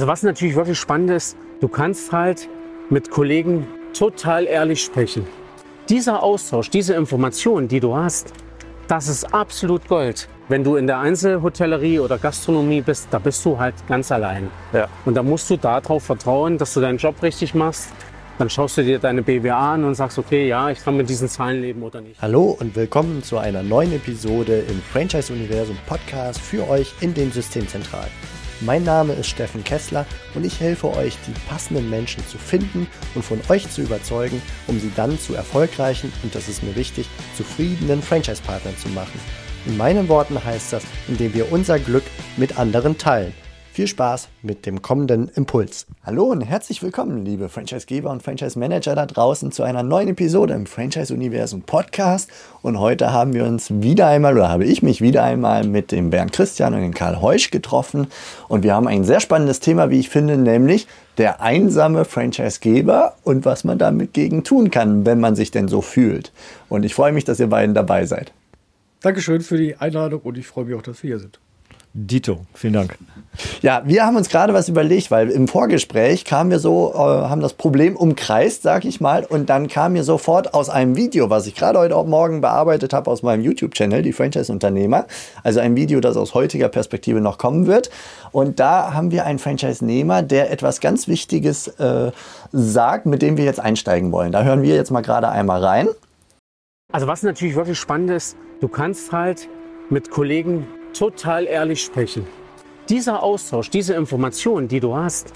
Also was natürlich wirklich spannend ist, du kannst halt mit Kollegen total ehrlich sprechen. Dieser Austausch, diese Informationen, die du hast, das ist absolut Gold. Wenn du in der Einzelhotellerie oder Gastronomie bist, da bist du halt ganz allein. Ja. Und da musst du darauf vertrauen, dass du deinen Job richtig machst. Dann schaust du dir deine BWA an und sagst, okay, ja, ich kann mit diesen Zahlen leben oder nicht. Hallo und willkommen zu einer neuen Episode im Franchise-Universum Podcast für euch in den Systemzentralen. Mein Name ist Steffen Kessler und ich helfe euch, die passenden Menschen zu finden und von euch zu überzeugen, um sie dann zu erfolgreichen und das ist mir wichtig, zufriedenen Franchise-Partnern zu machen. In meinen Worten heißt das, indem wir unser Glück mit anderen teilen. Viel Spaß mit dem kommenden Impuls. Hallo und herzlich willkommen, liebe Franchisegeber und Franchise-Manager da draußen, zu einer neuen Episode im Franchise-Universum Podcast. Und heute haben wir uns wieder einmal, oder habe ich mich wieder einmal mit dem Bernd Christian und dem Karl Heusch getroffen. Und wir haben ein sehr spannendes Thema, wie ich finde, nämlich der einsame Franchisegeber und was man damit gegen tun kann, wenn man sich denn so fühlt. Und ich freue mich, dass ihr beiden dabei seid. Dankeschön für die Einladung und ich freue mich auch, dass wir hier sind. Dito, vielen Dank. Ja, wir haben uns gerade was überlegt, weil im Vorgespräch kamen wir so, äh, haben das Problem umkreist, sag ich mal, und dann kam mir sofort aus einem Video, was ich gerade heute auch Morgen bearbeitet habe aus meinem YouTube-Channel, die Franchise-Unternehmer, also ein Video, das aus heutiger Perspektive noch kommen wird. Und da haben wir einen Franchise-Nehmer, der etwas ganz Wichtiges äh, sagt, mit dem wir jetzt einsteigen wollen. Da hören wir jetzt mal gerade einmal rein. Also was natürlich wirklich spannend ist, du kannst halt mit Kollegen total ehrlich sprechen. Dieser Austausch, diese Informationen, die du hast,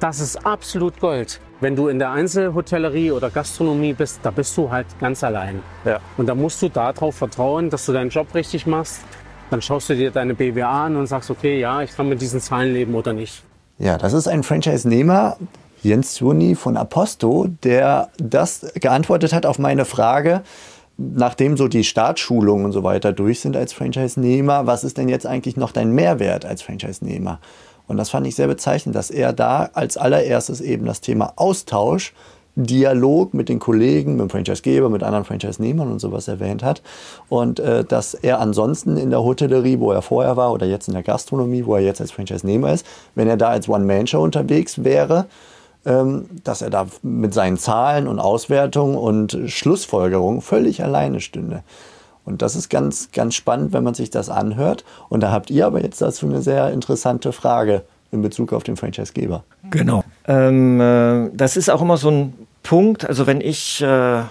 das ist absolut Gold. Wenn du in der Einzelhotellerie oder Gastronomie bist, da bist du halt ganz allein. Ja. Und da musst du darauf vertrauen, dass du deinen Job richtig machst. Dann schaust du dir deine BWA an und sagst, okay, ja, ich kann mit diesen Zahlen leben oder nicht. Ja, das ist ein Franchise-Nehmer, Jens Zuni von Aposto, der das geantwortet hat auf meine Frage, nachdem so die Startschulungen und so weiter durch sind als Franchise-Nehmer, was ist denn jetzt eigentlich noch dein Mehrwert als Franchise-Nehmer? Und das fand ich sehr bezeichnend, dass er da als allererstes eben das Thema Austausch, Dialog mit den Kollegen, mit dem Franchisegeber, mit anderen Franchise-Nehmern und sowas erwähnt hat. Und äh, dass er ansonsten in der Hotellerie, wo er vorher war, oder jetzt in der Gastronomie, wo er jetzt als Franchise-Nehmer ist, wenn er da als One-Man-Show unterwegs wäre, dass er da mit seinen Zahlen und Auswertungen und Schlussfolgerungen völlig alleine stünde. Und das ist ganz, ganz spannend, wenn man sich das anhört. Und da habt ihr aber jetzt dazu eine sehr interessante Frage in Bezug auf den Franchisegeber. Genau. Ähm, äh, das ist auch immer so ein Punkt. Also wenn ich äh,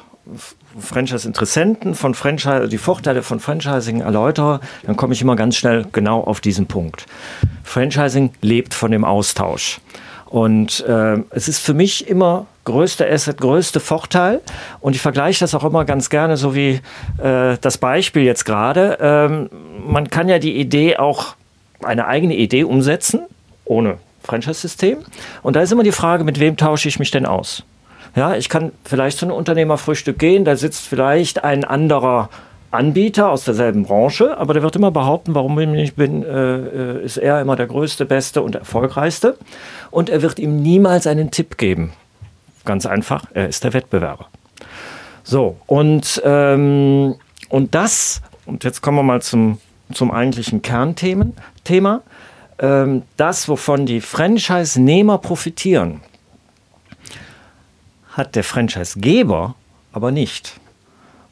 Franchise-Interessenten von Franchise, die Vorteile von Franchising erläutere, dann komme ich immer ganz schnell genau auf diesen Punkt. Franchising lebt von dem Austausch. Und äh, es ist für mich immer größte Asset, größte Vorteil. Und ich vergleiche das auch immer ganz gerne, so wie äh, das Beispiel jetzt gerade. Ähm, man kann ja die Idee auch, eine eigene Idee umsetzen, ohne Franchise-System. Und da ist immer die Frage, mit wem tausche ich mich denn aus? Ja, ich kann vielleicht zu einem Unternehmerfrühstück gehen, da sitzt vielleicht ein anderer Anbieter aus derselben Branche, aber der wird immer behaupten, warum ich bin, äh, äh, ist er immer der größte, beste und erfolgreichste. Und er wird ihm niemals einen Tipp geben. Ganz einfach, er ist der Wettbewerber. So, und, ähm, und das, und jetzt kommen wir mal zum, zum eigentlichen Kernthema, Thema, ähm, das, wovon die Franchise-Nehmer profitieren, hat der Franchise-Geber aber nicht.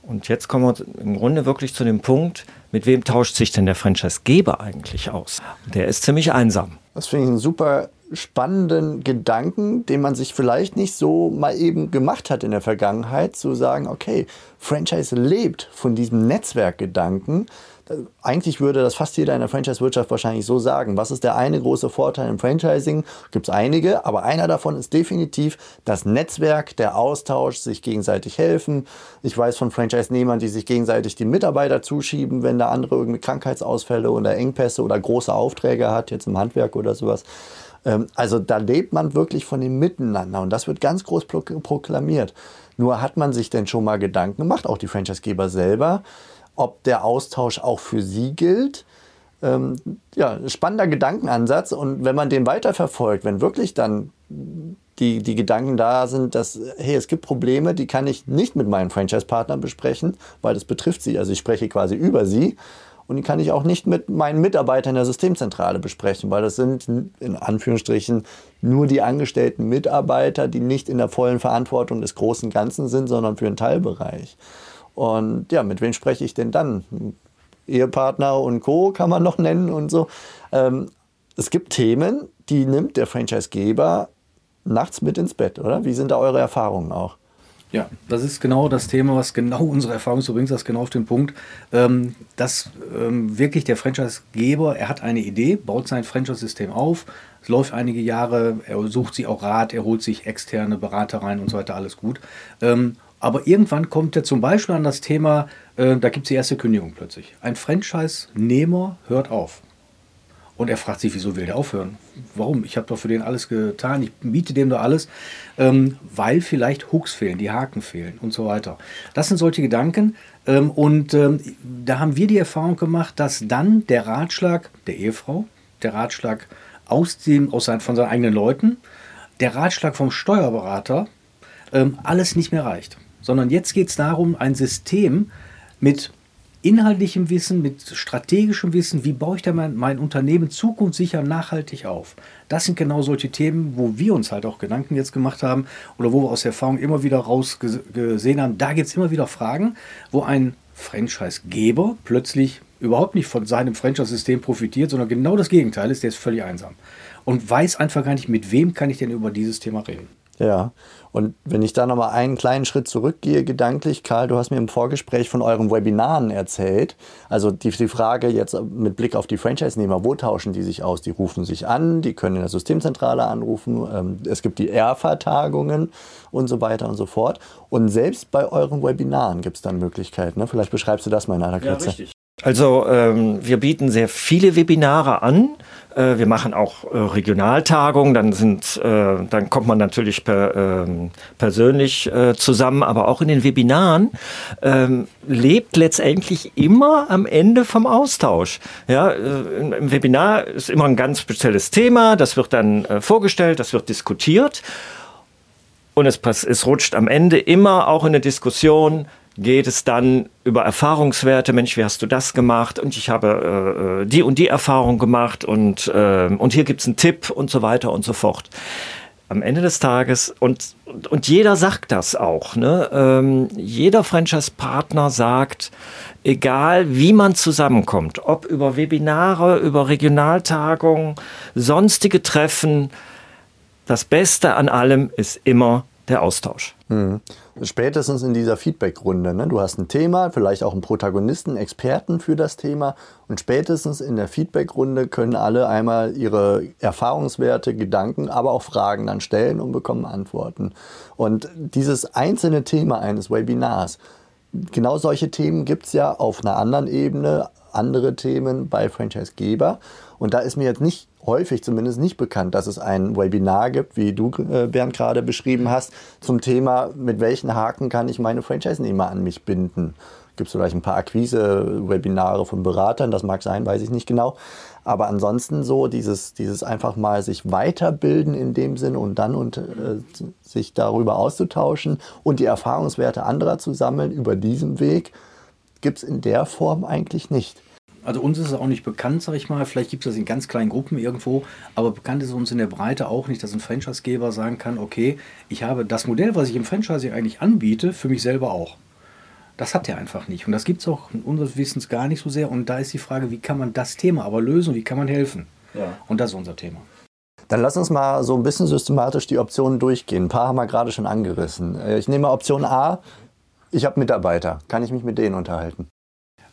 Und jetzt kommen wir im Grunde wirklich zu dem Punkt, mit wem tauscht sich denn der Franchise-Geber eigentlich aus? Der ist ziemlich einsam. Das finde ich einen super spannenden Gedanken, den man sich vielleicht nicht so mal eben gemacht hat in der Vergangenheit, zu sagen, okay, Franchise lebt von diesem Netzwerkgedanken, eigentlich würde das fast jeder in der Franchise-Wirtschaft wahrscheinlich so sagen. Was ist der eine große Vorteil im Franchising? Gibt es einige, aber einer davon ist definitiv das Netzwerk, der Austausch, sich gegenseitig helfen. Ich weiß von Franchise-Nehmern, die sich gegenseitig die Mitarbeiter zuschieben, wenn der andere irgendwie Krankheitsausfälle oder Engpässe oder große Aufträge hat, jetzt im Handwerk oder sowas. Ähm, also da lebt man wirklich von dem Miteinander und das wird ganz groß proklamiert. Nur hat man sich denn schon mal Gedanken gemacht, auch die Franchisegeber selber, ob der Austausch auch für sie gilt. Ähm, ja, spannender Gedankenansatz. Und wenn man den weiterverfolgt, wenn wirklich dann die, die Gedanken da sind, dass, hey, es gibt Probleme, die kann ich nicht mit meinen Franchise-Partnern besprechen, weil das betrifft sie. Also ich spreche quasi über sie. und die kann ich auch nicht mit meinen Mitarbeitern in der Systemzentrale besprechen, weil das sind in Anführungsstrichen nur die angestellten Mitarbeiter, die nicht in der vollen Verantwortung des großen Ganzen sind, sondern für einen Teilbereich. Und ja, mit wem spreche ich denn dann? Ehepartner und Co. kann man noch nennen und so. Ähm, es gibt Themen, die nimmt der Franchisegeber nachts mit ins Bett, oder? Wie sind da eure Erfahrungen auch? Ja, das ist genau das Thema, was genau unsere Erfahrung so bringt, das genau auf den Punkt, ähm, dass ähm, wirklich der Franchisegeber, er hat eine Idee, baut sein Franchise-System auf, es läuft einige Jahre, er sucht sich auch Rat, er holt sich externe Berater rein und so weiter, alles gut. Ähm, aber irgendwann kommt er zum Beispiel an das Thema, äh, da gibt es die erste Kündigung plötzlich. Ein Franchise-Nehmer hört auf. Und er fragt sich, wieso will der aufhören? Warum? Ich habe doch für den alles getan, ich biete dem doch alles, ähm, weil vielleicht Hooks fehlen, die Haken fehlen und so weiter. Das sind solche Gedanken. Ähm, und ähm, da haben wir die Erfahrung gemacht, dass dann der Ratschlag der Ehefrau, der Ratschlag aus dem, aus sein, von seinen eigenen Leuten, der Ratschlag vom Steuerberater, ähm, alles nicht mehr reicht. Sondern jetzt geht es darum, ein System mit inhaltlichem Wissen, mit strategischem Wissen, wie baue ich da mein, mein Unternehmen zukunftssicher nachhaltig auf. Das sind genau solche Themen, wo wir uns halt auch Gedanken jetzt gemacht haben oder wo wir aus Erfahrung immer wieder rausgesehen haben. Da gibt es immer wieder Fragen, wo ein Franchise-Geber plötzlich überhaupt nicht von seinem Franchise-System profitiert, sondern genau das Gegenteil ist, der ist völlig einsam und weiß einfach gar nicht, mit wem kann ich denn über dieses Thema reden. Ja, und wenn ich da nochmal einen kleinen Schritt zurückgehe, gedanklich, Karl, du hast mir im Vorgespräch von euren Webinaren erzählt. Also die, die Frage jetzt mit Blick auf die Franchise-Nehmer, wo tauschen die sich aus? Die rufen sich an, die können in der Systemzentrale anrufen, ähm, es gibt die ERFA-Tagungen und so weiter und so fort. Und selbst bei euren Webinaren gibt es dann Möglichkeiten. Ne? Vielleicht beschreibst du das mal in einer Kürze. Ja, richtig. Also ähm, wir bieten sehr viele Webinare an. Äh, wir machen auch äh, Regionaltagungen, dann sind, äh, dann kommt man natürlich per, ähm, persönlich zusammen, aber auch in den Webinaren ähm, lebt letztendlich immer am Ende vom Austausch. Ja, im Webinar ist immer ein ganz spezielles Thema, das wird dann vorgestellt, das wird diskutiert. Und es, es rutscht am Ende immer auch in eine Diskussion, geht es dann über Erfahrungswerte. Mensch, wie hast du das gemacht? Und ich habe äh, die und die Erfahrung gemacht und, äh, und hier gibt es einen Tipp und so weiter und so fort. Am Ende des Tages, und, und jeder sagt das auch, ne? Ähm, jeder Franchise-Partner sagt, egal wie man zusammenkommt, ob über Webinare, über Regionaltagungen, sonstige Treffen, das Beste an allem ist immer der Austausch. Mhm. Spätestens in dieser Feedback-Runde. Ne? Du hast ein Thema, vielleicht auch einen Protagonisten, Experten für das Thema. Und spätestens in der Feedback-Runde können alle einmal ihre Erfahrungswerte, Gedanken, aber auch Fragen dann stellen und bekommen Antworten. Und dieses einzelne Thema eines Webinars, genau solche Themen gibt es ja auf einer anderen Ebene, andere Themen bei Franchisegeber. Und da ist mir jetzt nicht häufig zumindest nicht bekannt, dass es ein Webinar gibt, wie du, äh, Bernd, gerade beschrieben hast, zum Thema, mit welchen Haken kann ich meine Franchise-Nehmer an mich binden. Gibt es vielleicht ein paar Akquise-Webinare von Beratern, das mag sein, weiß ich nicht genau. Aber ansonsten so dieses, dieses einfach mal sich weiterbilden in dem Sinn und dann und, äh, sich darüber auszutauschen und die Erfahrungswerte anderer zu sammeln über diesen Weg, gibt es in der Form eigentlich nicht. Also uns ist es auch nicht bekannt, sag ich mal. Vielleicht gibt es das in ganz kleinen Gruppen irgendwo, aber bekannt ist uns in der Breite auch nicht, dass ein Franchisegeber sagen kann, okay, ich habe das Modell, was ich im Franchising eigentlich anbiete, für mich selber auch. Das hat er einfach nicht. Und das gibt es auch unseres Wissens gar nicht so sehr. Und da ist die Frage, wie kann man das Thema aber lösen, wie kann man helfen? Ja. Und das ist unser Thema. Dann lass uns mal so ein bisschen systematisch die Optionen durchgehen. Ein paar haben wir gerade schon angerissen. Äh, ich nehme Option A. Ich habe Mitarbeiter. Kann ich mich mit denen unterhalten?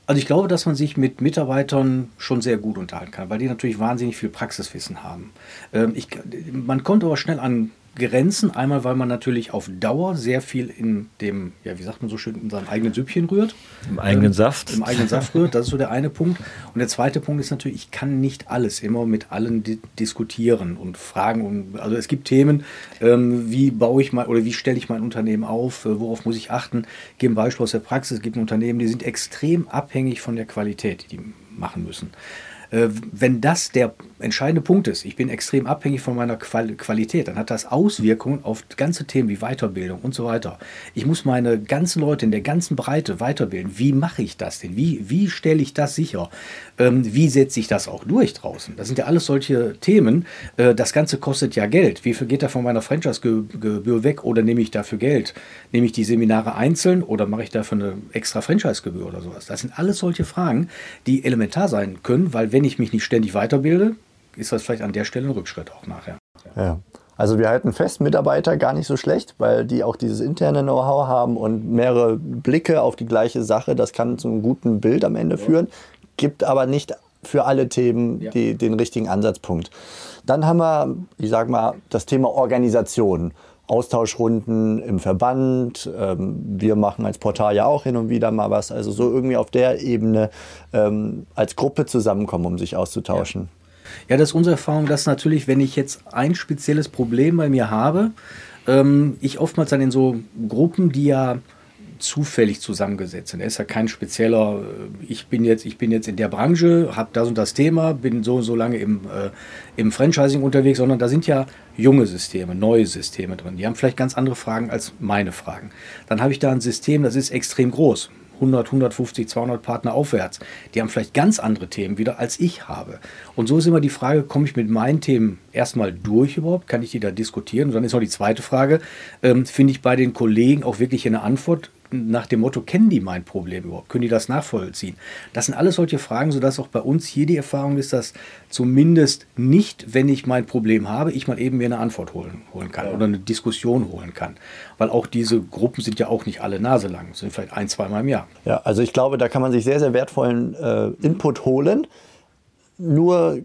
Also ich glaube, dass man sich mit Mitarbeitern schon sehr gut unterhalten kann, weil die natürlich wahnsinnig viel Praxiswissen haben. Ähm, ich, man kommt aber schnell an Grenzen. Einmal, weil man natürlich auf Dauer sehr viel in dem, ja, wie sagt man so schön, in seinem eigenen Süppchen rührt. Im eigenen ähm, Saft. Im eigenen Saft rührt. Das ist so der eine Punkt. Und der zweite Punkt ist natürlich, ich kann nicht alles immer mit allen di diskutieren und fragen. Und, also es gibt Themen, ähm, wie baue ich mal oder wie stelle ich mein Unternehmen auf, äh, worauf muss ich achten. Ich gebe ein Beispiel aus der Praxis. Es gibt Unternehmen, die sind extrem abhängig von der Qualität, die die machen müssen. Äh, wenn das der entscheidende Punkt ist, ich bin extrem abhängig von meiner Qualität, dann hat das Auswirkungen auf ganze Themen wie Weiterbildung und so weiter. Ich muss meine ganzen Leute in der ganzen Breite weiterbilden. Wie mache ich das denn? Wie, wie stelle ich das sicher? Ähm, wie setze ich das auch durch draußen? Das sind ja alles solche Themen. Äh, das Ganze kostet ja Geld. Wie viel geht da von meiner Franchise-Gebühr weg oder nehme ich dafür Geld? Nehme ich die Seminare einzeln oder mache ich dafür eine extra Franchise-Gebühr oder sowas? Das sind alles solche Fragen, die elementar sein können, weil wenn ich mich nicht ständig weiterbilde, ist das vielleicht an der Stelle ein Rückschritt auch nachher. Ja. Also wir halten fest, Mitarbeiter gar nicht so schlecht, weil die auch dieses interne Know-how haben und mehrere Blicke auf die gleiche Sache. Das kann zu einem guten Bild am Ende führen, gibt aber nicht für alle Themen die, den richtigen Ansatzpunkt. Dann haben wir, ich sage mal, das Thema Organisation. Austauschrunden im Verband. Ähm, wir machen als Portal ja auch hin und wieder mal was. Also so irgendwie auf der Ebene ähm, als Gruppe zusammenkommen, um sich auszutauschen. Ja. ja. das ist unsere Erfahrung, dass natürlich, wenn ich jetzt ein spezielles Problem bei mir habe, ähm, ich oftmals dann in so Gruppen, die ja zufällig zusammengesetzt sind. Er ist ja kein spezieller, äh, ich bin jetzt, ich bin jetzt in der Branche, habe das und das Thema, bin so und so lange im, äh, im Franchising unterwegs, sondern da sind ja junge Systeme, neue Systeme drin. Die haben vielleicht ganz andere Fragen als meine Fragen. Dann habe ich da ein System, das ist extrem groß. 100, 150, 200 Partner aufwärts. Die haben vielleicht ganz andere Themen wieder, als ich habe. Und so ist immer die Frage, komme ich mit meinen Themen erstmal durch überhaupt? Kann ich die da diskutieren? Und dann ist noch die zweite Frage, ähm, finde ich bei den Kollegen auch wirklich eine Antwort? Nach dem Motto, kennen die mein Problem überhaupt? Können die das nachvollziehen? Das sind alles solche Fragen, sodass auch bei uns hier die Erfahrung ist, dass zumindest nicht, wenn ich mein Problem habe, ich mal eben mir eine Antwort holen, holen kann ja. oder eine Diskussion holen kann. Weil auch diese Gruppen sind ja auch nicht alle naselang, sind vielleicht ein, zweimal im Jahr. Ja, also ich glaube, da kann man sich sehr, sehr wertvollen äh, Input holen. Nur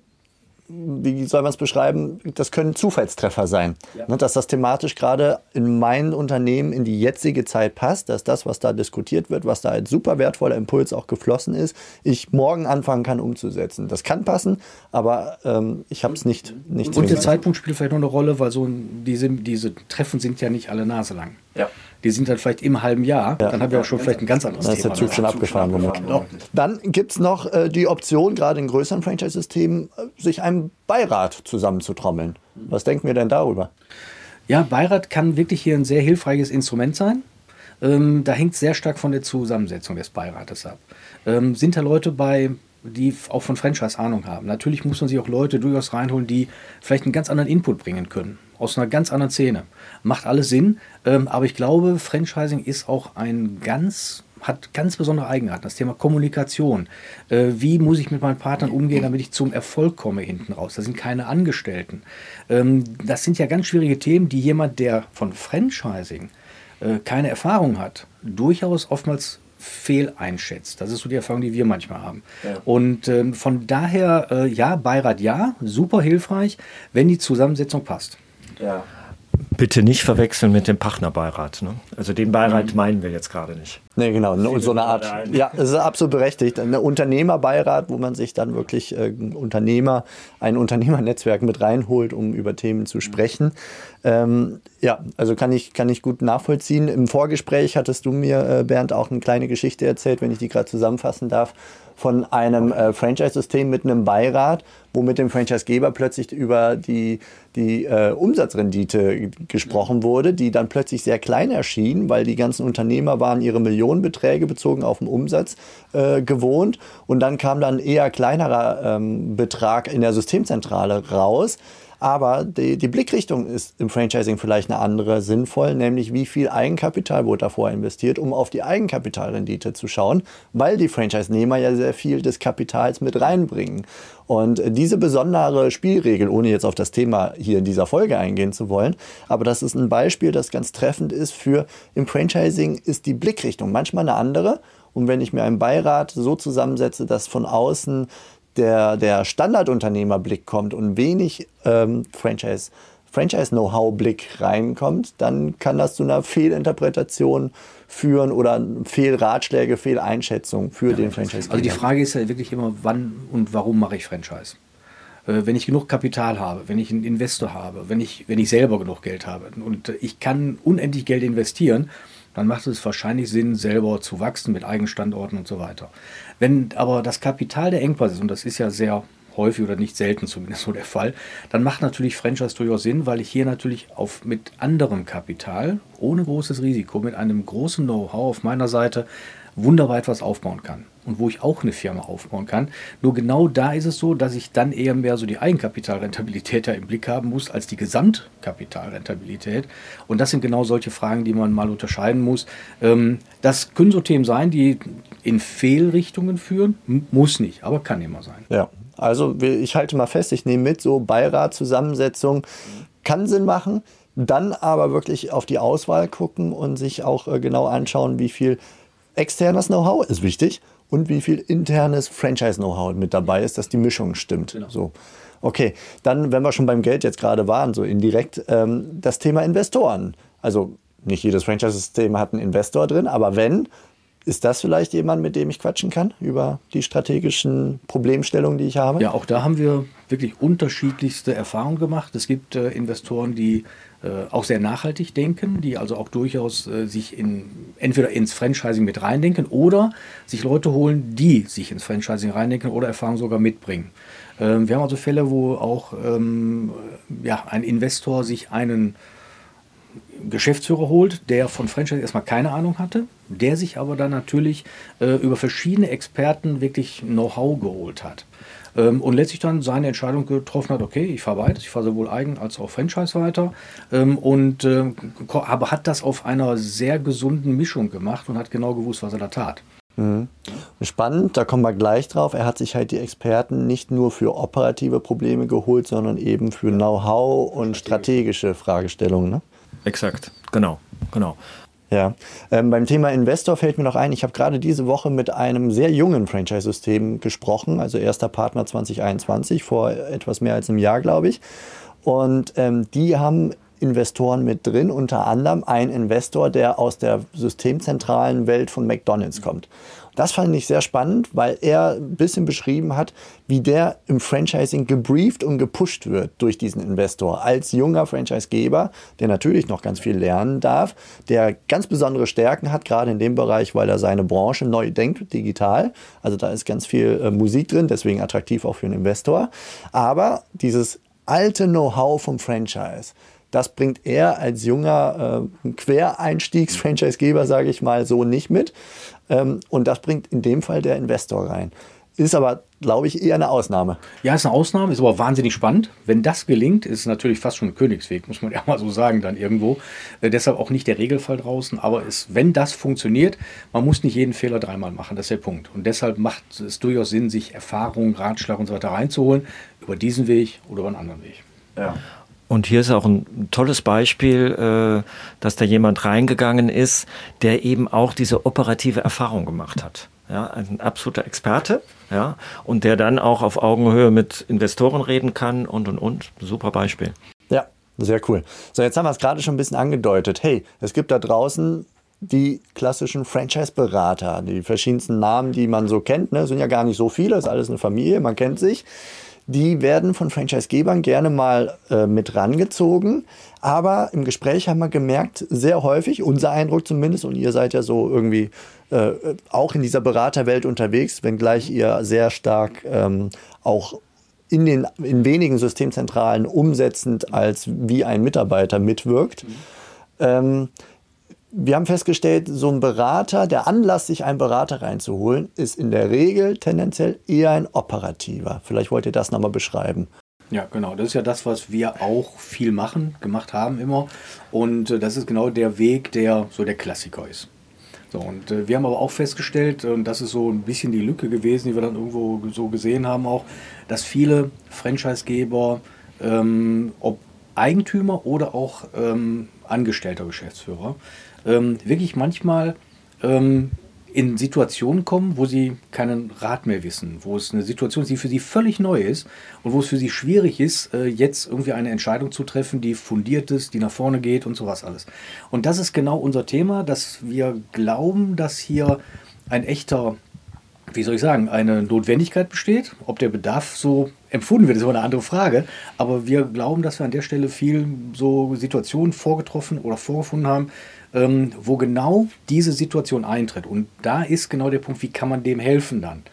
wie soll man es beschreiben, das können Zufallstreffer sein. Ja. Ne, dass das thematisch gerade in mein Unternehmen in die jetzige Zeit passt, dass das, was da diskutiert wird, was da als super wertvoller Impuls auch geflossen ist, ich morgen anfangen kann umzusetzen. Das kann passen, aber ähm, ich habe es nicht, nicht Und der Zeitpunkt spielt vielleicht noch eine Rolle, weil so diese, diese Treffen sind ja nicht alle Nase lang. Ja die sind dann vielleicht im halben Jahr, ja. dann haben wir auch schon vielleicht ein ganz anderes Thema. Da ist der Zug schon abgefahren. abgefahren genau. Dann gibt es noch äh, die Option, gerade in größeren Franchise-Systemen, äh, sich einen Beirat zusammenzutrommeln. Was denken wir denn darüber? Ja, Beirat kann wirklich hier ein sehr hilfreiches Instrument sein. Ähm, da hängt sehr stark von der Zusammensetzung des Beirates ab. Ähm, sind da Leute bei, die auch von Franchise Ahnung haben? Natürlich muss man sich auch Leute durchaus reinholen, die vielleicht einen ganz anderen Input bringen können aus einer ganz anderen Szene. Macht alles Sinn, ähm, aber ich glaube, Franchising ist auch ein ganz hat ganz besondere Eigenarten. Das Thema Kommunikation. Äh, wie muss ich mit meinen Partnern umgehen, damit ich zum Erfolg komme hinten raus? Das sind keine Angestellten. Ähm, das sind ja ganz schwierige Themen, die jemand, der von Franchising äh, keine Erfahrung hat, durchaus oftmals fehl einschätzt. Das ist so die Erfahrung, die wir manchmal haben. Ja. Und ähm, von daher, äh, ja, Beirat ja, super hilfreich, wenn die Zusammensetzung passt. Ja. Bitte nicht verwechseln mit dem Partnerbeirat. Ne? Also den Beirat mhm. meinen wir jetzt gerade nicht. Nee, genau. So eine Art. Ja, es ist absolut berechtigt. Ein Unternehmerbeirat, wo man sich dann wirklich äh, Unternehmer, ein Unternehmernetzwerk mit reinholt, um über Themen zu sprechen. Ähm, ja, also kann ich, kann ich gut nachvollziehen. Im Vorgespräch hattest du mir, äh, Bernd, auch eine kleine Geschichte erzählt, wenn ich die gerade zusammenfassen darf, von einem äh, Franchise-System mit einem Beirat, wo mit dem Franchisegeber plötzlich über die, die äh, Umsatzrendite gesprochen wurde, die dann plötzlich sehr klein erschien, weil die ganzen Unternehmer waren ihre Millionenbeträge bezogen auf den Umsatz äh, gewohnt. Und dann kam dann eher kleinerer ähm, Betrag in der Systemzentrale raus. Aber die, die Blickrichtung ist im Franchising vielleicht eine andere sinnvoll, nämlich wie viel Eigenkapital wurde davor investiert, um auf die Eigenkapitalrendite zu schauen, weil die Franchise-Nehmer ja sehr viel des Kapitals mit reinbringen. Und diese besondere Spielregel, ohne jetzt auf das Thema hier in dieser Folge eingehen zu wollen, aber das ist ein Beispiel, das ganz treffend ist für im Franchising ist die Blickrichtung manchmal eine andere. Und wenn ich mir einen Beirat so zusammensetze, dass von außen der, der Standardunternehmerblick kommt und wenig ähm, Franchise, Franchise-Know-how-Blick reinkommt, dann kann das zu einer Fehlinterpretation führen oder Fehlratschläge, Fehleinschätzung für ja, den Franchise. Also die Frage ist ja wirklich immer, wann und warum mache ich Franchise? Äh, wenn ich genug Kapital habe, wenn ich einen Investor habe, wenn ich, wenn ich selber genug Geld habe und ich kann unendlich Geld investieren, dann macht es wahrscheinlich Sinn, selber zu wachsen mit Eigenstandorten und so weiter. Wenn aber das Kapital der Engpass ist, und das ist ja sehr häufig oder nicht selten zumindest so der Fall, dann macht natürlich Franchise durchaus Sinn, weil ich hier natürlich auf, mit anderem Kapital, ohne großes Risiko, mit einem großen Know-how auf meiner Seite wunderbar etwas aufbauen kann und wo ich auch eine Firma aufbauen kann. Nur genau da ist es so, dass ich dann eher mehr so die Eigenkapitalrentabilität ja im Blick haben muss als die Gesamtkapitalrentabilität. Und das sind genau solche Fragen, die man mal unterscheiden muss. Ähm, das können so Themen sein, die in Fehlrichtungen führen, muss nicht, aber kann immer sein. Ja, also ich halte mal fest, ich nehme mit, so Beiratzusammensetzung kann Sinn machen. Dann aber wirklich auf die Auswahl gucken und sich auch äh, genau anschauen, wie viel externes Know-how ist wichtig und wie viel internes Franchise-Know-how mit dabei ist, dass die Mischung stimmt. Genau. So. Okay, dann, wenn wir schon beim Geld jetzt gerade waren, so indirekt, ähm, das Thema Investoren. Also nicht jedes Franchise-System hat einen Investor drin, aber wenn, ist das vielleicht jemand, mit dem ich quatschen kann über die strategischen Problemstellungen, die ich habe? Ja, auch da haben wir wirklich unterschiedlichste Erfahrungen gemacht. Es gibt äh, Investoren, die auch sehr nachhaltig denken, die also auch durchaus äh, sich in, entweder ins Franchising mit reindenken oder sich Leute holen, die sich ins Franchising reindenken oder Erfahrung sogar mitbringen. Ähm, wir haben also Fälle, wo auch ähm, ja, ein Investor sich einen Geschäftsführer holt, der von Franchise erstmal keine Ahnung hatte, der sich aber dann natürlich äh, über verschiedene Experten wirklich Know-how geholt hat. Ähm, und letztlich dann seine Entscheidung getroffen hat, okay, ich fahre weiter, ich fahre sowohl eigen als auch Franchise weiter ähm, und äh, aber hat das auf einer sehr gesunden Mischung gemacht und hat genau gewusst, was er da tat. Mhm. Spannend, da kommen wir gleich drauf. Er hat sich halt die Experten nicht nur für operative Probleme geholt, sondern eben für Know-how und strategische Fragestellungen. Ne? Exakt, genau, genau. Ja, ähm, beim Thema Investor fällt mir noch ein, ich habe gerade diese Woche mit einem sehr jungen Franchise-System gesprochen, also erster Partner 2021, vor etwas mehr als einem Jahr, glaube ich. Und ähm, die haben Investoren mit drin, unter anderem ein Investor, der aus der systemzentralen Welt von McDonald's kommt. Das fand ich sehr spannend, weil er ein bisschen beschrieben hat, wie der im Franchising gebrieft und gepusht wird durch diesen Investor. Als junger Franchisegeber, der natürlich noch ganz viel lernen darf, der ganz besondere Stärken hat, gerade in dem Bereich, weil er seine Branche neu denkt, digital. Also da ist ganz viel äh, Musik drin, deswegen attraktiv auch für einen Investor. Aber dieses alte Know-how vom Franchise, das bringt er als junger äh, Quereinstiegs-Franchisegeber, sage ich mal, so nicht mit. Ähm, und das bringt in dem Fall der Investor rein. Ist aber, glaube ich, eher eine Ausnahme. Ja, ist eine Ausnahme, ist aber wahnsinnig spannend. Wenn das gelingt, ist es natürlich fast schon ein Königsweg, muss man ja mal so sagen, dann irgendwo. Äh, deshalb auch nicht der Regelfall draußen. Aber es, wenn das funktioniert, man muss nicht jeden Fehler dreimal machen. Das ist der Punkt. Und deshalb macht es durchaus Sinn, sich Erfahrung, Ratschlag und so weiter reinzuholen. Über diesen Weg oder über einen anderen Weg. Ja. Und hier ist auch ein tolles Beispiel, äh, dass da jemand reingegangen ist, der eben auch diese operative Erfahrung gemacht hat. Ja, ein absoluter Experte, ja, und der dann auch auf Augenhöhe mit Investoren reden kann und und und. Super Beispiel. Ja, sehr cool. So, jetzt haben wir es gerade schon ein bisschen angedeutet. Hey, es gibt da draußen die klassischen Franchise-Berater, die verschiedensten Namen, die man so kennt, ne, sind ja gar nicht so viele, ist alles eine Familie, man kennt sich die werden von Franchisegebern gerne mal äh, mit rangezogen. Aber im Gespräch haben wir gemerkt, sehr häufig, unser Eindruck zumindest, und ihr seid ja so irgendwie äh, auch in dieser Beraterwelt unterwegs, wenngleich ihr sehr stark ähm, auch in den in wenigen Systemzentralen umsetzend als wie ein Mitarbeiter mitwirkt. Mhm. Ähm, wir haben festgestellt, so ein Berater, der Anlass, sich einen Berater reinzuholen, ist in der Regel tendenziell eher ein operativer. Vielleicht wollt ihr das nochmal beschreiben. Ja, genau. Das ist ja das, was wir auch viel machen, gemacht haben immer. Und äh, das ist genau der Weg, der so der Klassiker ist. So, und äh, wir haben aber auch festgestellt, und das ist so ein bisschen die Lücke gewesen, die wir dann irgendwo so gesehen haben, auch, dass viele Franchisegeber, ähm, ob Eigentümer oder auch ähm, angestellter Geschäftsführer, ähm, wirklich manchmal ähm, in Situationen kommen, wo sie keinen Rat mehr wissen, wo es eine Situation ist, die für sie völlig neu ist und wo es für sie schwierig ist, äh, jetzt irgendwie eine Entscheidung zu treffen, die fundiert ist, die nach vorne geht und sowas alles. Und das ist genau unser Thema, dass wir glauben, dass hier ein echter wie soll ich sagen, eine Notwendigkeit besteht. Ob der Bedarf so empfunden wird, ist immer eine andere Frage. Aber wir glauben, dass wir an der Stelle viel so Situationen vorgetroffen oder vorgefunden haben, ähm, wo genau diese Situation eintritt. Und da ist genau der Punkt, wie kann man dem helfen dann?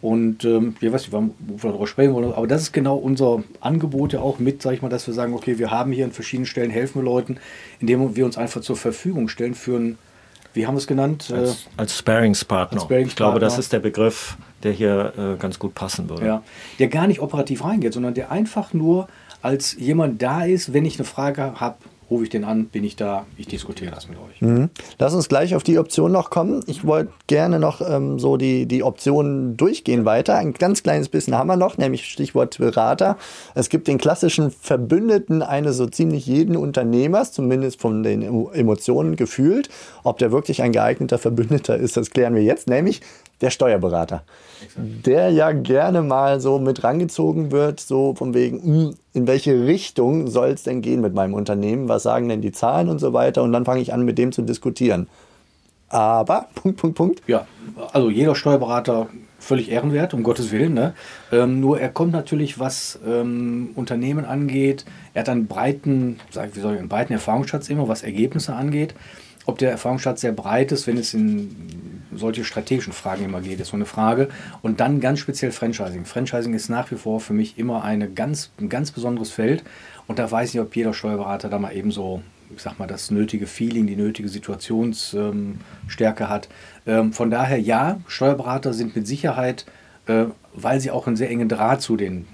Und ähm, ich weiß nicht, wo wir darüber sprechen wollen, aber das ist genau unser Angebot ja auch mit, sag ich mal, dass wir sagen, okay, wir haben hier an verschiedenen Stellen, helfen wir Leuten, indem wir uns einfach zur Verfügung stellen für ein wie haben wir es genannt? Als, äh, als Sparingspartner. Sparings ich glaube, das ist der Begriff, der hier äh, ganz gut passen würde. Ja, der gar nicht operativ reingeht, sondern der einfach nur als jemand da ist, wenn ich eine Frage habe, rufe ich den an, bin ich da, ich diskutiere das mit euch. Mhm. Lass uns gleich auf die Option noch kommen. Ich wollte gerne noch ähm, so die, die Optionen durchgehen weiter. Ein ganz kleines bisschen haben wir noch, nämlich Stichwort Berater. Es gibt den klassischen Verbündeten eines so ziemlich jeden Unternehmers, zumindest von den Emotionen gefühlt. Ob der wirklich ein geeigneter Verbündeter ist, das klären wir jetzt, nämlich der Steuerberater, der ja gerne mal so mit rangezogen wird, so von wegen, hm, in welche Richtung soll es denn gehen mit meinem Unternehmen, was sagen denn die Zahlen und so weiter und dann fange ich an, mit dem zu diskutieren. Aber, Punkt, Punkt, Punkt. Ja, also jeder Steuerberater völlig ehrenwert, um Gottes Willen. Ne? Ähm, nur er kommt natürlich, was ähm, Unternehmen angeht, er hat einen breiten, sag, wie soll ich, einen breiten Erfahrungsschatz immer, was Ergebnisse angeht. Ob der Erfahrungsschatz sehr breit ist, wenn es in solche strategischen Fragen immer geht, ist so eine Frage. Und dann ganz speziell Franchising. Franchising ist nach wie vor für mich immer eine ganz, ein ganz besonderes Feld. Und da weiß ich ob jeder Steuerberater da mal eben so, ich sag mal, das nötige Feeling, die nötige Situationsstärke ähm, hat. Ähm, von daher ja, Steuerberater sind mit Sicherheit, äh, weil sie auch einen sehr engen Draht zu den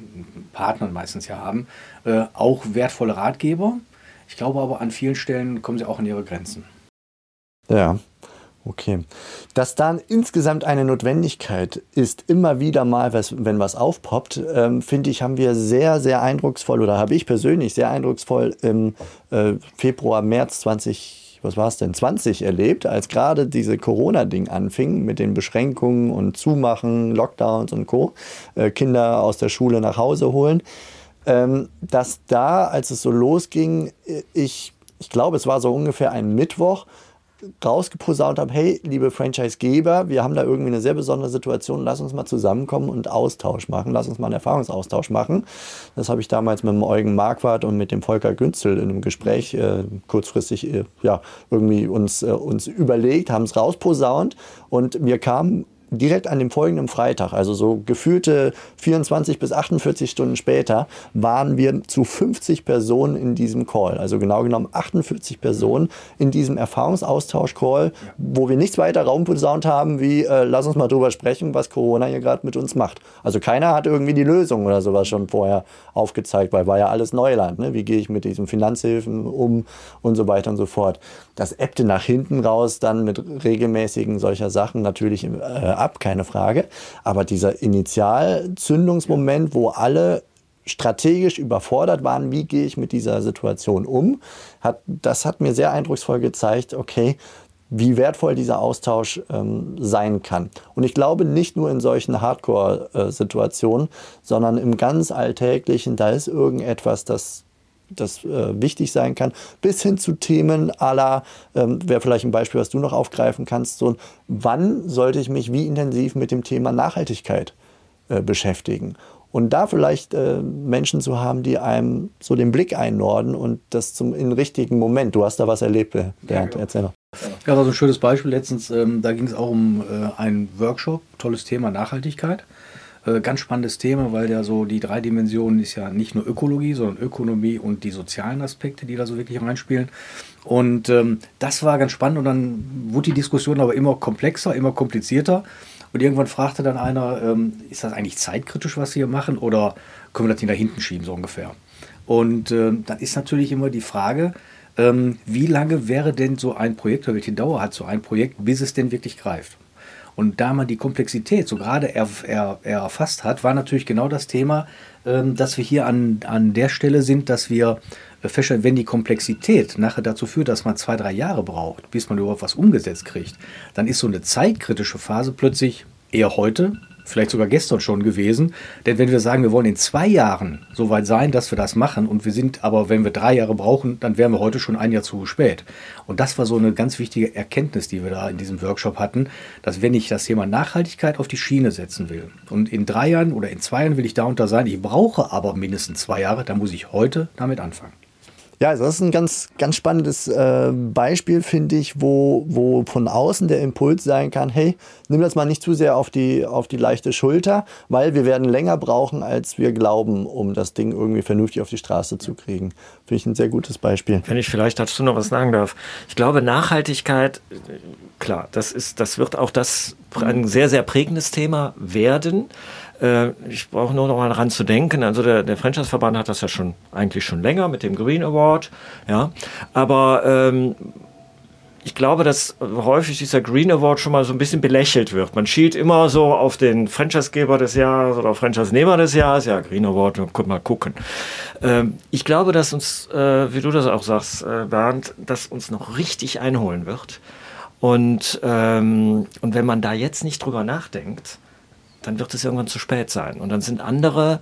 Partnern meistens ja haben, äh, auch wertvolle Ratgeber. Ich glaube aber, an vielen Stellen kommen sie auch an ihre Grenzen. Ja, Okay. Dass dann insgesamt eine Notwendigkeit ist, immer wieder mal, wenn was aufpoppt, ähm, finde ich, haben wir sehr, sehr eindrucksvoll oder habe ich persönlich sehr eindrucksvoll im äh, Februar, März 20, was war es denn, 20 erlebt, als gerade diese Corona-Ding anfing mit den Beschränkungen und Zumachen, Lockdowns und Co. Äh, Kinder aus der Schule nach Hause holen. Ähm, dass da, als es so losging, äh, ich, ich glaube, es war so ungefähr ein Mittwoch, rausgeposaunt habe, hey, liebe Franchisegeber, wir haben da irgendwie eine sehr besondere Situation, lass uns mal zusammenkommen und Austausch machen, lass uns mal einen Erfahrungsaustausch machen. Das habe ich damals mit dem Eugen Marquardt und mit dem Volker Günzel in einem Gespräch äh, kurzfristig äh, ja, irgendwie uns, äh, uns überlegt, haben es rausposaunt und mir kam direkt an dem folgenden Freitag, also so gefühlte 24 bis 48 Stunden später, waren wir zu 50 Personen in diesem Call. Also genau genommen 48 Personen in diesem Erfahrungsaustausch-Call, wo wir nichts weiter raumposaunt haben, wie äh, lass uns mal drüber sprechen, was Corona hier gerade mit uns macht. Also keiner hat irgendwie die Lösung oder sowas schon vorher aufgezeigt, weil war ja alles Neuland. Ne? Wie gehe ich mit diesen Finanzhilfen um und so weiter und so fort. Das ebbte nach hinten raus dann mit regelmäßigen solcher Sachen natürlich äh, ab, keine Frage. Aber dieser Initialzündungsmoment, wo alle strategisch überfordert waren, wie gehe ich mit dieser Situation um, hat, das hat mir sehr eindrucksvoll gezeigt, okay, wie wertvoll dieser Austausch ähm, sein kann. Und ich glaube nicht nur in solchen Hardcore-Situationen, sondern im ganz Alltäglichen, da ist irgendetwas, das das äh, wichtig sein kann, bis hin zu Themen aller, ähm, wäre vielleicht ein Beispiel, was du noch aufgreifen kannst, so wann sollte ich mich wie intensiv mit dem Thema Nachhaltigkeit äh, beschäftigen. Und da vielleicht äh, Menschen zu haben, die einem so den Blick einnorden und das zum in richtigen Moment. Du hast da was erlebt, Bernd, ja, genau. erzähl noch. Ja, war so ein schönes Beispiel letztens. Ähm, da ging es auch um äh, einen Workshop, tolles Thema Nachhaltigkeit. Äh, ganz spannendes Thema, weil ja so die drei Dimensionen ist ja nicht nur Ökologie, sondern Ökonomie und die sozialen Aspekte, die da so wirklich reinspielen. Und ähm, das war ganz spannend und dann wurde die Diskussion aber immer komplexer, immer komplizierter. Und irgendwann fragte dann einer, ähm, ist das eigentlich zeitkritisch, was Sie hier machen oder können wir das nicht da hinten schieben, so ungefähr? Und äh, dann ist natürlich immer die Frage, ähm, wie lange wäre denn so ein Projekt oder welche Dauer hat so ein Projekt, bis es denn wirklich greift? Und da man die Komplexität so gerade er, er, er erfasst hat, war natürlich genau das Thema, ähm, dass wir hier an, an der Stelle sind, dass wir äh, feststellen, wenn die Komplexität nachher dazu führt, dass man zwei, drei Jahre braucht, bis man überhaupt was umgesetzt kriegt, dann ist so eine zeitkritische Phase plötzlich eher heute vielleicht sogar gestern schon gewesen. Denn wenn wir sagen, wir wollen in zwei Jahren so weit sein, dass wir das machen und wir sind aber, wenn wir drei Jahre brauchen, dann wären wir heute schon ein Jahr zu spät. Und das war so eine ganz wichtige Erkenntnis, die wir da in diesem Workshop hatten, dass wenn ich das Thema Nachhaltigkeit auf die Schiene setzen will und in drei Jahren oder in zwei Jahren will ich da und da sein, ich brauche aber mindestens zwei Jahre, dann muss ich heute damit anfangen. Ja, also das ist ein ganz, ganz spannendes äh, Beispiel, finde ich, wo, wo von außen der Impuls sein kann, hey, nimm das mal nicht zu sehr auf die, auf die leichte Schulter, weil wir werden länger brauchen, als wir glauben, um das Ding irgendwie vernünftig auf die Straße zu kriegen. Finde ich ein sehr gutes Beispiel. Wenn ich vielleicht dazu noch was sagen darf. Ich glaube, Nachhaltigkeit, klar, das, ist, das wird auch das ein sehr, sehr prägendes Thema werden. Äh, ich brauche nur noch mal daran zu denken. Also der, der Franchise-Verband hat das ja schon eigentlich schon länger mit dem Green Award. Ja, aber ähm, ich glaube, dass häufig dieser Green Award schon mal so ein bisschen belächelt wird. Man schielt immer so auf den Franchisegeber des Jahres oder Franchise-Nehmer des Jahres. Ja, Green Award, guck mal gucken. Ähm, ich glaube, dass uns, äh, wie du das auch sagst, äh, Bernd, dass uns noch richtig einholen wird. Und, ähm, und wenn man da jetzt nicht drüber nachdenkt, dann wird es irgendwann zu spät sein. Und dann sind andere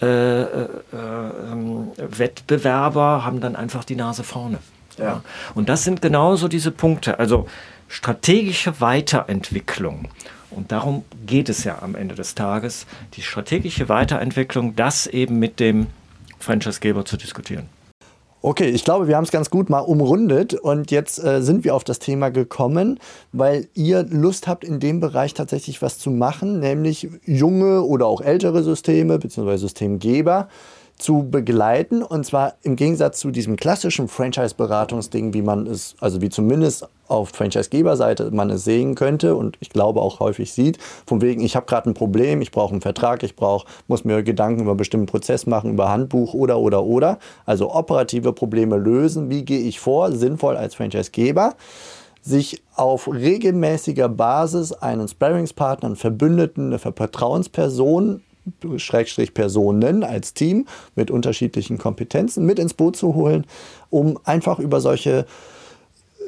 äh, äh, ähm, Wettbewerber, haben dann einfach die Nase vorne. Ja. ja. Und das sind genauso diese Punkte. Also strategische Weiterentwicklung. Und darum geht es ja am Ende des Tages, die strategische Weiterentwicklung, das eben mit dem Franchisegeber zu diskutieren. Okay, ich glaube, wir haben es ganz gut mal umrundet und jetzt äh, sind wir auf das Thema gekommen, weil ihr Lust habt, in dem Bereich tatsächlich was zu machen, nämlich junge oder auch ältere Systeme bzw. Systemgeber zu begleiten. Und zwar im Gegensatz zu diesem klassischen Franchise-Beratungsding, wie man es, also wie zumindest auf Franchise-Geberseite man es sehen könnte und ich glaube auch häufig sieht, von wegen, ich habe gerade ein Problem, ich brauche einen Vertrag, ich brauche, muss mir Gedanken über bestimmten Prozess machen, über Handbuch oder oder oder. Also operative Probleme lösen. Wie gehe ich vor, sinnvoll als Franchise-Geber? sich auf regelmäßiger Basis einen Sparringspartner, einen Verbündeten, eine Vertrauensperson Schrägstrich Personen als Team mit unterschiedlichen Kompetenzen mit ins Boot zu holen, um einfach über solche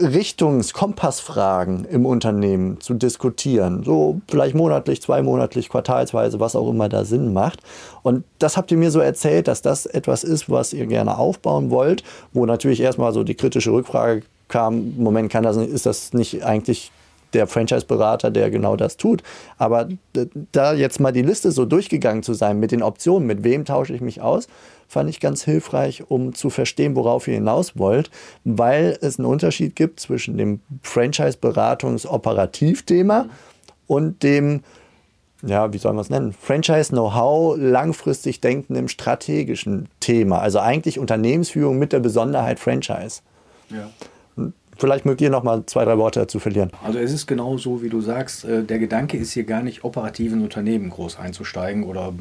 Richtungs-Kompassfragen im Unternehmen zu diskutieren. So vielleicht monatlich, zweimonatlich, quartalsweise, was auch immer da Sinn macht. Und das habt ihr mir so erzählt, dass das etwas ist, was ihr gerne aufbauen wollt, wo natürlich erstmal so die kritische Rückfrage kam, Moment, kann das, ist das nicht eigentlich der Franchise-Berater, der genau das tut. Aber da jetzt mal die Liste so durchgegangen zu sein mit den Optionen, mit wem tausche ich mich aus, fand ich ganz hilfreich, um zu verstehen, worauf ihr hinaus wollt, weil es einen Unterschied gibt zwischen dem Franchise-Beratungs-Operativthema und dem ja, wie soll man es nennen? Franchise-Know-how, langfristig denken im strategischen Thema. Also eigentlich Unternehmensführung mit der Besonderheit Franchise. Ja. Vielleicht mögt ihr noch mal zwei, drei Worte dazu verlieren. Also es ist genau so, wie du sagst. Äh, der Gedanke ist hier gar nicht operativ in Unternehmen groß einzusteigen oder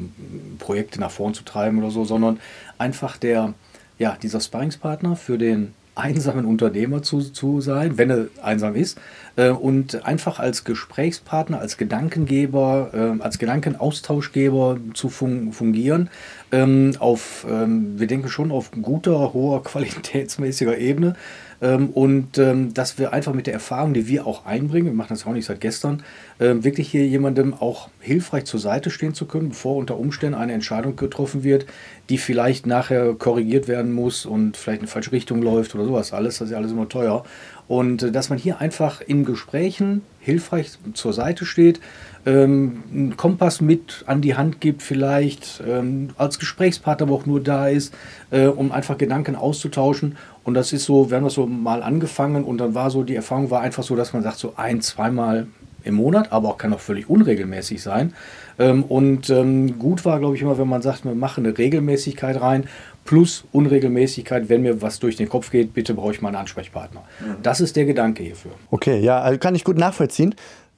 Projekte nach vorn zu treiben oder so, sondern einfach der, ja, dieser Sparringspartner für den einsamen Unternehmer zu, zu sein, wenn er einsam ist, äh, und einfach als Gesprächspartner, als Gedankengeber, äh, als Gedankenaustauschgeber zu fun fungieren, ähm, auf, ähm, wir denken schon auf guter, hoher, qualitätsmäßiger Ebene, ähm, und ähm, dass wir einfach mit der Erfahrung, die wir auch einbringen, wir machen das auch nicht seit gestern, ähm, wirklich hier jemandem auch hilfreich zur Seite stehen zu können, bevor unter Umständen eine Entscheidung getroffen wird, die vielleicht nachher korrigiert werden muss und vielleicht in falsche Richtung läuft oder sowas alles. Das ist ja alles immer teuer. Und äh, dass man hier einfach in Gesprächen hilfreich zur Seite steht, ähm, einen Kompass mit an die Hand gibt, vielleicht ähm, als Gesprächspartner aber auch nur da ist, äh, um einfach Gedanken auszutauschen. Und das ist so, wir haben das so mal angefangen und dann war so, die Erfahrung war einfach so, dass man sagt, so ein, zweimal im Monat, aber auch kann auch völlig unregelmäßig sein. Ähm, und ähm, gut war, glaube ich, immer, wenn man sagt, wir machen eine Regelmäßigkeit rein plus Unregelmäßigkeit, wenn mir was durch den Kopf geht, bitte brauche ich mal einen Ansprechpartner. Mhm. Das ist der Gedanke hierfür. Okay, ja, also kann ich gut nachvollziehen.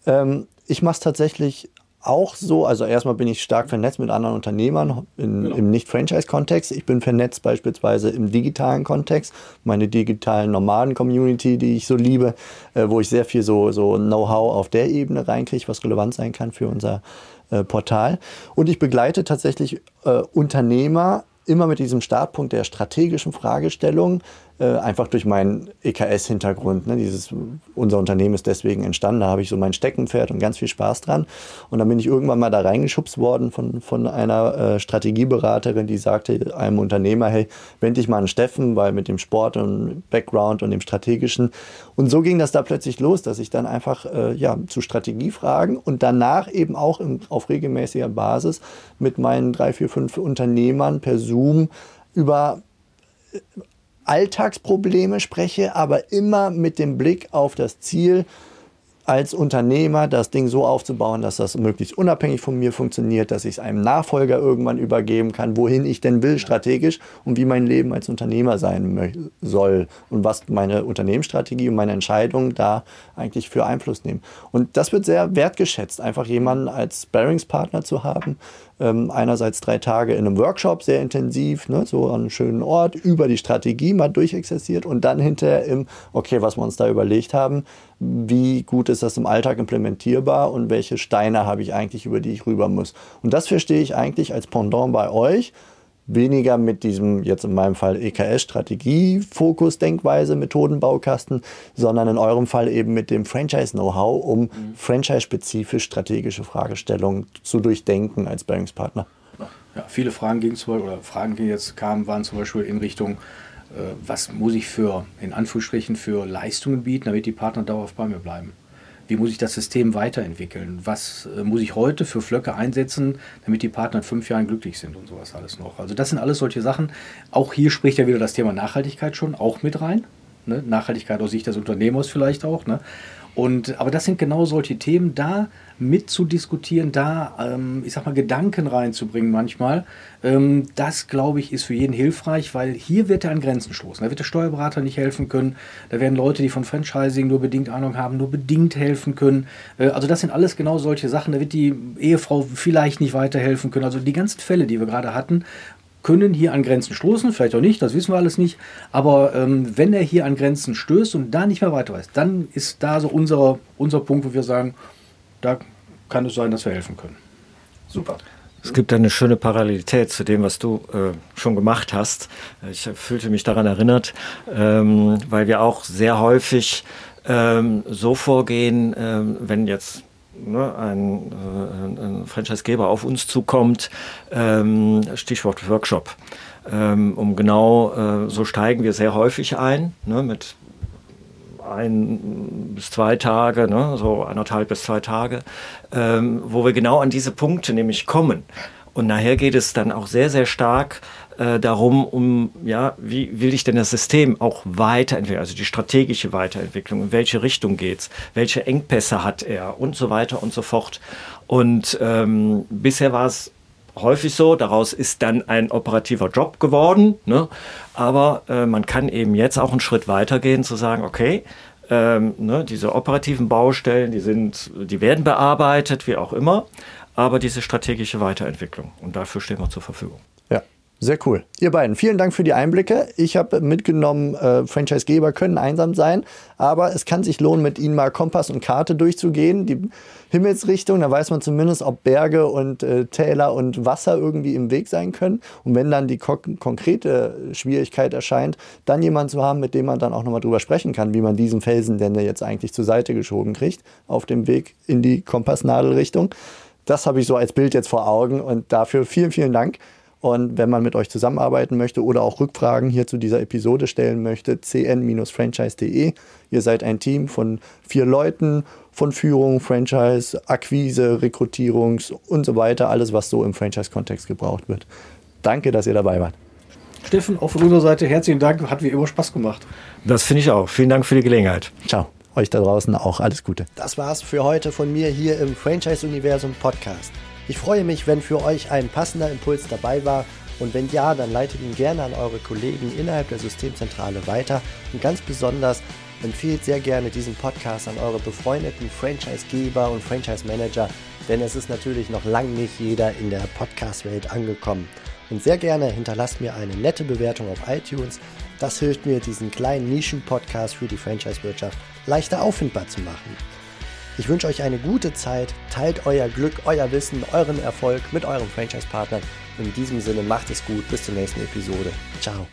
Ähm, ich mache es tatsächlich auch so, also erstmal bin ich stark vernetzt mit anderen Unternehmern in, genau. im Nicht-Franchise-Kontext. Ich bin vernetzt beispielsweise im digitalen Kontext, meine digitalen Nomaden-Community, die ich so liebe, äh, wo ich sehr viel so, so Know-how auf der Ebene reinkriege, was relevant sein kann für unser äh, Portal. Und ich begleite tatsächlich äh, Unternehmer immer mit diesem Startpunkt der strategischen Fragestellung, äh, einfach durch meinen EKS-Hintergrund. Ne? Dieses, unser Unternehmen ist deswegen entstanden. Da habe ich so mein Steckenpferd und ganz viel Spaß dran. Und dann bin ich irgendwann mal da reingeschubst worden von, von einer äh, Strategieberaterin, die sagte einem Unternehmer, hey, wende dich mal an Steffen, weil mit dem Sport und Background und dem Strategischen. Und so ging das da plötzlich los, dass ich dann einfach äh, ja, zu Strategiefragen und danach eben auch im, auf regelmäßiger Basis mit meinen drei, vier, fünf Unternehmern per Zoom über Alltagsprobleme spreche, aber immer mit dem Blick auf das Ziel, als Unternehmer das Ding so aufzubauen, dass das möglichst unabhängig von mir funktioniert, dass ich es einem Nachfolger irgendwann übergeben kann, wohin ich denn will strategisch und wie mein Leben als Unternehmer sein soll und was meine Unternehmensstrategie und meine Entscheidungen da eigentlich für Einfluss nehmen. Und das wird sehr wertgeschätzt, einfach jemanden als Sparringspartner zu haben, ähm, einerseits drei Tage in einem Workshop, sehr intensiv, ne, so an einem schönen Ort, über die Strategie mal durchexerziert und dann hinterher im, okay, was wir uns da überlegt haben, wie gut ist das im Alltag implementierbar und welche Steine habe ich eigentlich, über die ich rüber muss. Und das verstehe ich eigentlich als Pendant bei euch weniger mit diesem, jetzt in meinem Fall EKS-Strategie, Fokus, Denkweise, Methodenbaukasten, sondern in eurem Fall eben mit dem Franchise-Know-how, um mhm. franchise-spezifisch strategische Fragestellungen zu durchdenken als Bearingspartner. Ja, viele Fragen gingen zum Beispiel, oder Fragen, die jetzt kamen, waren zum Beispiel in Richtung, äh, was muss ich für, in Anführungsstrichen, für Leistungen bieten, damit die Partner dauerhaft bei mir bleiben wie muss ich das System weiterentwickeln? Was äh, muss ich heute für Flöcke einsetzen, damit die Partner in fünf Jahren glücklich sind und sowas alles noch? Also das sind alles solche Sachen. Auch hier spricht ja wieder das Thema Nachhaltigkeit schon auch mit rein. Ne? Nachhaltigkeit aus Sicht des Unternehmers vielleicht auch. Ne? Und, aber das sind genau solche Themen, da mitzudiskutieren, da, ähm, ich sag mal, Gedanken reinzubringen manchmal, ähm, das, glaube ich, ist für jeden hilfreich, weil hier wird er an Grenzen stoßen. Da wird der Steuerberater nicht helfen können, da werden Leute, die von Franchising nur bedingt Ahnung haben, nur bedingt helfen können. Äh, also das sind alles genau solche Sachen, da wird die Ehefrau vielleicht nicht weiterhelfen können. Also die ganzen Fälle, die wir gerade hatten, können hier an Grenzen stoßen, vielleicht auch nicht, das wissen wir alles nicht. Aber ähm, wenn er hier an Grenzen stößt und da nicht mehr weiter weiß, dann ist da so unser, unser Punkt, wo wir sagen, da kann es sein, dass wir helfen können. Super. Es gibt eine schöne Parallelität zu dem, was du äh, schon gemacht hast. Ich fühlte mich daran erinnert, ähm, weil wir auch sehr häufig ähm, so vorgehen, ähm, wenn jetzt ne, ein, äh, ein Franchisegeber auf uns zukommt, ähm, Stichwort Workshop. Ähm, um genau, äh, so steigen wir sehr häufig ein, ne, mit ein bis zwei Tage, ne, so anderthalb bis zwei Tage, ähm, wo wir genau an diese Punkte nämlich kommen. Und nachher geht es dann auch sehr, sehr stark äh, darum, um, ja, wie will ich denn das System auch weiterentwickeln, also die strategische Weiterentwicklung, in welche Richtung geht's, welche Engpässe hat er und so weiter und so fort. Und ähm, bisher war es häufig so, daraus ist dann ein operativer Job geworden, ne? aber äh, man kann eben jetzt auch einen Schritt weitergehen, zu sagen, okay, ähm, ne, diese operativen Baustellen, die sind, die werden bearbeitet, wie auch immer, aber diese strategische Weiterentwicklung und dafür stehen wir zur Verfügung. Sehr cool. Ihr beiden, vielen Dank für die Einblicke. Ich habe mitgenommen, äh, Franchisegeber können einsam sein, aber es kann sich lohnen, mit ihnen mal Kompass und Karte durchzugehen, die Himmelsrichtung. Da weiß man zumindest, ob Berge und äh, Täler und Wasser irgendwie im Weg sein können. Und wenn dann die konkrete Schwierigkeit erscheint, dann jemanden zu haben, mit dem man dann auch nochmal drüber sprechen kann, wie man diesen Felsen denn jetzt eigentlich zur Seite geschoben kriegt, auf dem Weg in die Kompassnadelrichtung. Das habe ich so als Bild jetzt vor Augen und dafür vielen, vielen Dank. Und wenn man mit euch zusammenarbeiten möchte oder auch Rückfragen hier zu dieser Episode stellen möchte, cn-franchise.de. Ihr seid ein Team von vier Leuten, von Führung, Franchise, Akquise, Rekrutierungs und so weiter. Alles, was so im Franchise-Kontext gebraucht wird. Danke, dass ihr dabei wart. Steffen, auch von unserer Seite herzlichen Dank. Hat wie immer Spaß gemacht. Das finde ich auch. Vielen Dank für die Gelegenheit. Ciao. Euch da draußen auch alles Gute. Das war's für heute von mir hier im Franchise-Universum Podcast. Ich freue mich, wenn für euch ein passender Impuls dabei war und wenn ja, dann leitet ihn gerne an eure Kollegen innerhalb der Systemzentrale weiter und ganz besonders empfehlt sehr gerne diesen Podcast an eure befreundeten Franchisegeber und Franchise-Manager, denn es ist natürlich noch lang nicht jeder in der Podcast-Welt angekommen. Und sehr gerne hinterlasst mir eine nette Bewertung auf iTunes. Das hilft mir, diesen kleinen Nischen-Podcast für die Franchise-Wirtschaft leichter auffindbar zu machen. Ich wünsche euch eine gute Zeit, teilt euer Glück, euer Wissen, euren Erfolg mit euren Franchise-Partnern. In diesem Sinne macht es gut, bis zur nächsten Episode. Ciao.